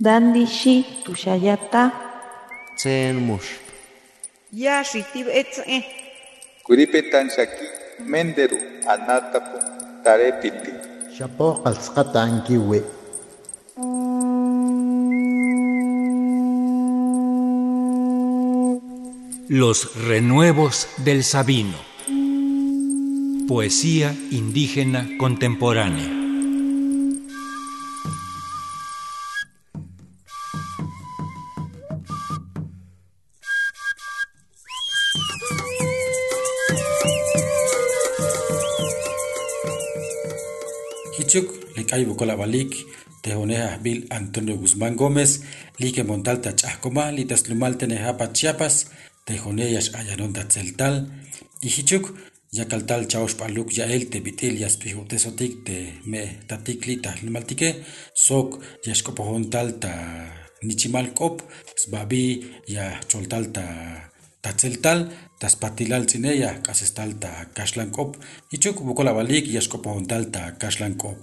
Dandishi tushayata. Tsen mush. Yashitib etze. Kuripetan shaki menderu anatapu tarepiti. Shapo qalsqata ankiwi. Los renuevos del Sabino. Poesía indígena contemporánea. Hichuk, Likay Bukolabalik, Tejoneja Bill Antonio Guzmán Gómez, Like Montalta Chascoma, Litas Lumal Tenejapa Chiapas, Tejoneyas Ayaronda Tzeltal, y Yakaltal Chaos Paluk Yael Yaspihu Tesotik te me tatikli Lumaltike, Sok Yashkopohontal ta Nichimal Kop, Sbabi ya Choltal ta Tatzeltal, Taspatilal Cineya, Casestal ta Kashlan Kop, Hichuk Bukolabalik Yashkopohontal ta Kashlan Kop.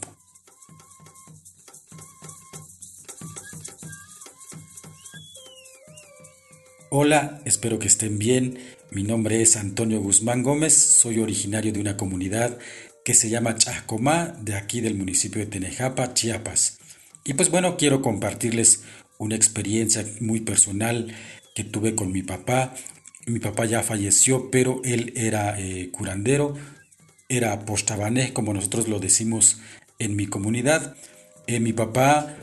Hola, espero que estén bien. Mi nombre es Antonio Guzmán Gómez, soy originario de una comunidad que se llama Chascomá, de aquí del municipio de Tenejapa, Chiapas. Y pues bueno, quiero compartirles una experiencia muy personal que tuve con mi papá. Mi papá ya falleció, pero él era eh, curandero, era postabané, como nosotros lo decimos en mi comunidad. Eh, mi papá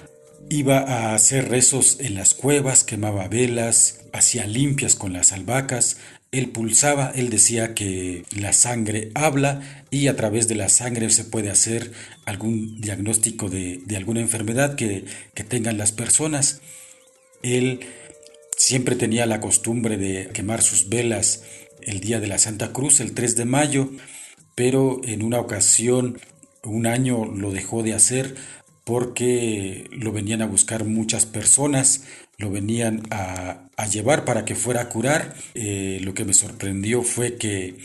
iba a hacer rezos en las cuevas, quemaba velas, hacía limpias con las albahacas, él pulsaba, él decía que la sangre habla y a través de la sangre se puede hacer algún diagnóstico de, de alguna enfermedad que, que tengan las personas. Él siempre tenía la costumbre de quemar sus velas el día de la Santa Cruz, el 3 de mayo, pero en una ocasión, un año lo dejó de hacer porque lo venían a buscar muchas personas, lo venían a, llevar para que fuera a curar. Eh, lo que me sorprendió fue que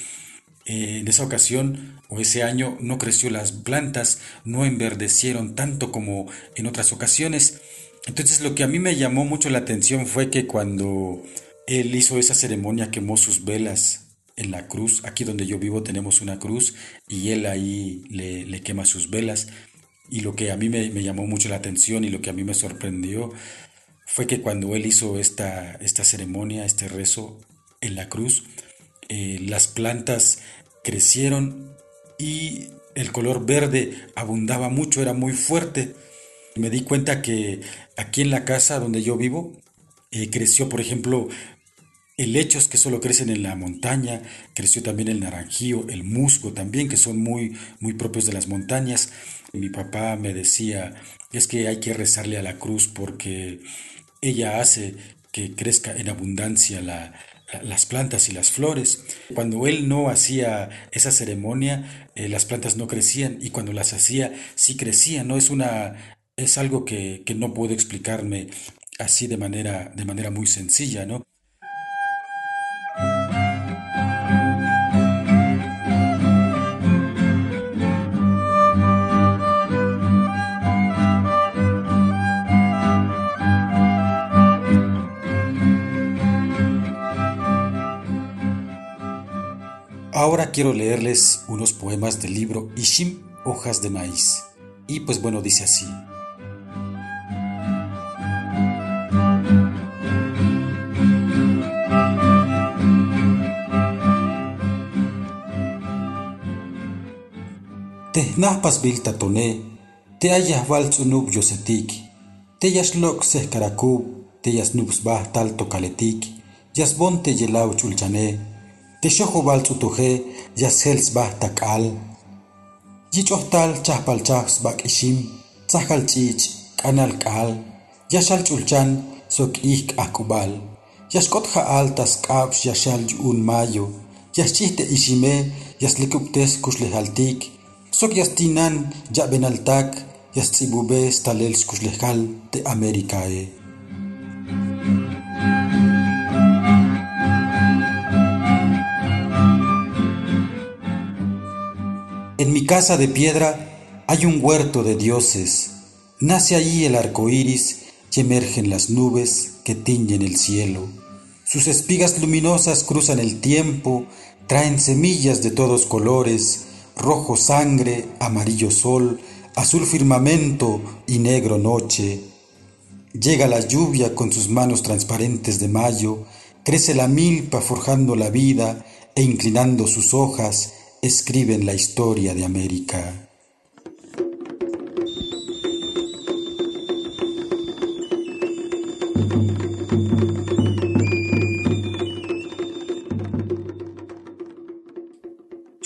eh, en esa ocasión o ese año no creció las plantas, no enverdecieron tanto como en otras ocasiones. Entonces lo que a mí me llamó mucho la atención fue que cuando él hizo esa ceremonia quemó sus velas en la cruz, aquí donde yo vivo tenemos una cruz y él ahí le, le quema sus velas. Y lo que a mí me, me, llamó mucho la atención y lo que a mí me sorprendió fue que cuando él hizo esta, esta ceremonia, este rezo en la cruz, eh, las plantas crecieron y el color verde abundaba mucho, era muy fuerte. Me di cuenta que aquí en la casa donde yo vivo eh, creció, por ejemplo, helechos que solo crecen en la montaña, creció también el naranjío, el musgo también, que son muy, muy propios de las montañas. Mi papá me decía, es que hay que rezarle a la cruz porque ella hace que crezca en abundancia la, las plantas y las flores. Cuando él no hacía esa ceremonia, eh, las plantas no crecían y cuando las hacía, sí crecían. No es una es algo que, que no puedo explicarme así de manera, de manera muy sencilla, ¿no? Ahora quiero leerles unos poemas del libro Ishim, Hojas de Maíz. Y pues bueno, dice así. Tehnahpas biltatone, te hayas valtsunub yosetik, te yaslok sehkarakub, te yasnubsbah tal tokaletik, yasbonte yelau chulchane, te xojo valtsutoje, yashels bah takal, yichohtal chahpalchahs bak ishim, tzahkal chich, kanal kal, yashal chulchan, sok ik akubal, yashkot jaal tas kabsh yashal un mayo, yashchihte ishime, yaslikuptes kushlehaltik, sok yastinan ya benaltak, yastzibube stalel skushlehal de Americae. En mi casa de piedra hay un huerto de dioses. Nace allí el arco iris, y emergen las nubes que tiñen el cielo. Sus espigas luminosas cruzan el tiempo, traen semillas de todos colores, rojo sangre, amarillo sol, azul firmamento y negro noche. Llega la lluvia con sus manos transparentes de mayo, crece la milpa forjando la vida e inclinando sus hojas escriben la historia de América.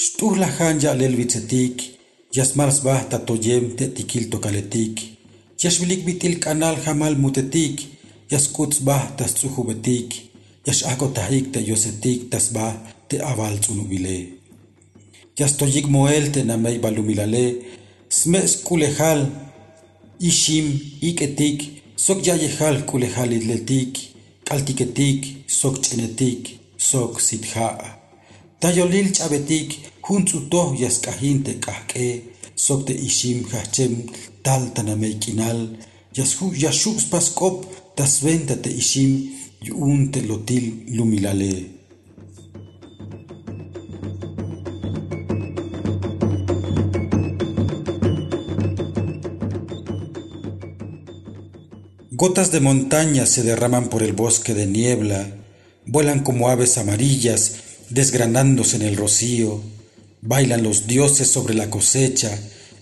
Xt'uj lajaan ya'lel witzitiik yasmalsbaj tatoyem te'tikil tokaletiik yaxwilik wi'til k'anal jamal mutetiik yaskutzbaj yosetik yax'ahk'otajiik te'yosetiik tasbaj te'ab'al tz'unu'wilee yastoyik mo'el te'namey b'alumilalee sme's kulehal ixiim ik'etiik sok ya'yejal k'ulejal iletiik kaltiketik, sok chinetik, sok sitja' Tayolil chabetik, juntzuto yaskahinte kahke, sok te ishim hachem tal tanameikinal, yashu yashux paskop, tasventa te ishim, yun te lotil lumilale. Gotas de montaña se derraman por el bosque de niebla, vuelan como aves amarillas, desgranándose en el rocío, bailan los dioses sobre la cosecha,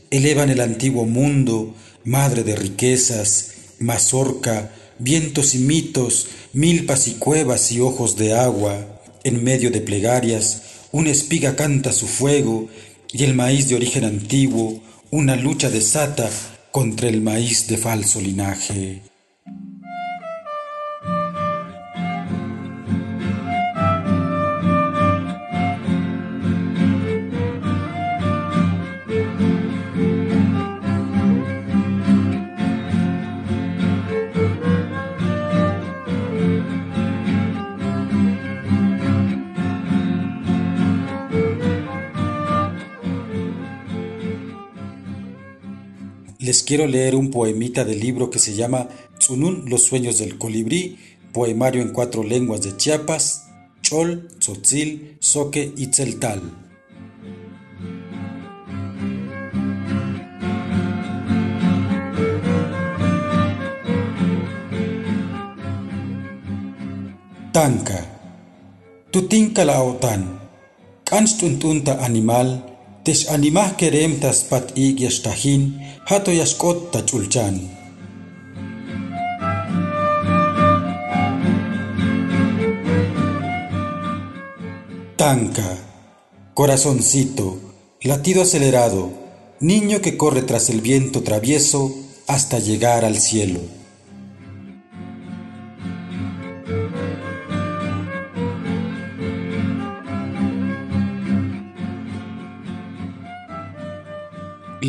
elevan el antiguo mundo, madre de riquezas, mazorca, vientos y mitos, milpas y cuevas y ojos de agua, en medio de plegarias, una espiga canta su fuego, y el maíz de origen antiguo, una lucha desata contra el maíz de falso linaje. Les quiero leer un poemita del libro que se llama Tsunun, los sueños del colibrí, poemario en cuatro lenguas de Chiapas, Chol, Tzotzil, Soque y Tzeltal. Tanka, tutinka la otan, tuntunta animal, Tesh animah keremtas pat ig yashtahin, hato yashkot tachulchan. Tanca, corazoncito, latido acelerado, niño que corre tras el viento travieso hasta llegar al cielo.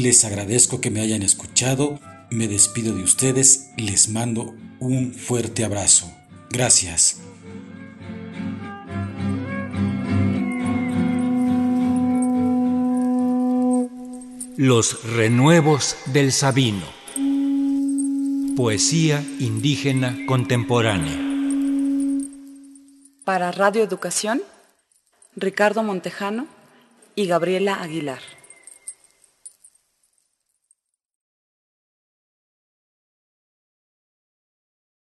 Les agradezco que me hayan escuchado, me despido de ustedes, les mando un fuerte abrazo. Gracias. Los renuevos del Sabino. Poesía indígena contemporánea. Para Radio Educación, Ricardo Montejano y Gabriela Aguilar.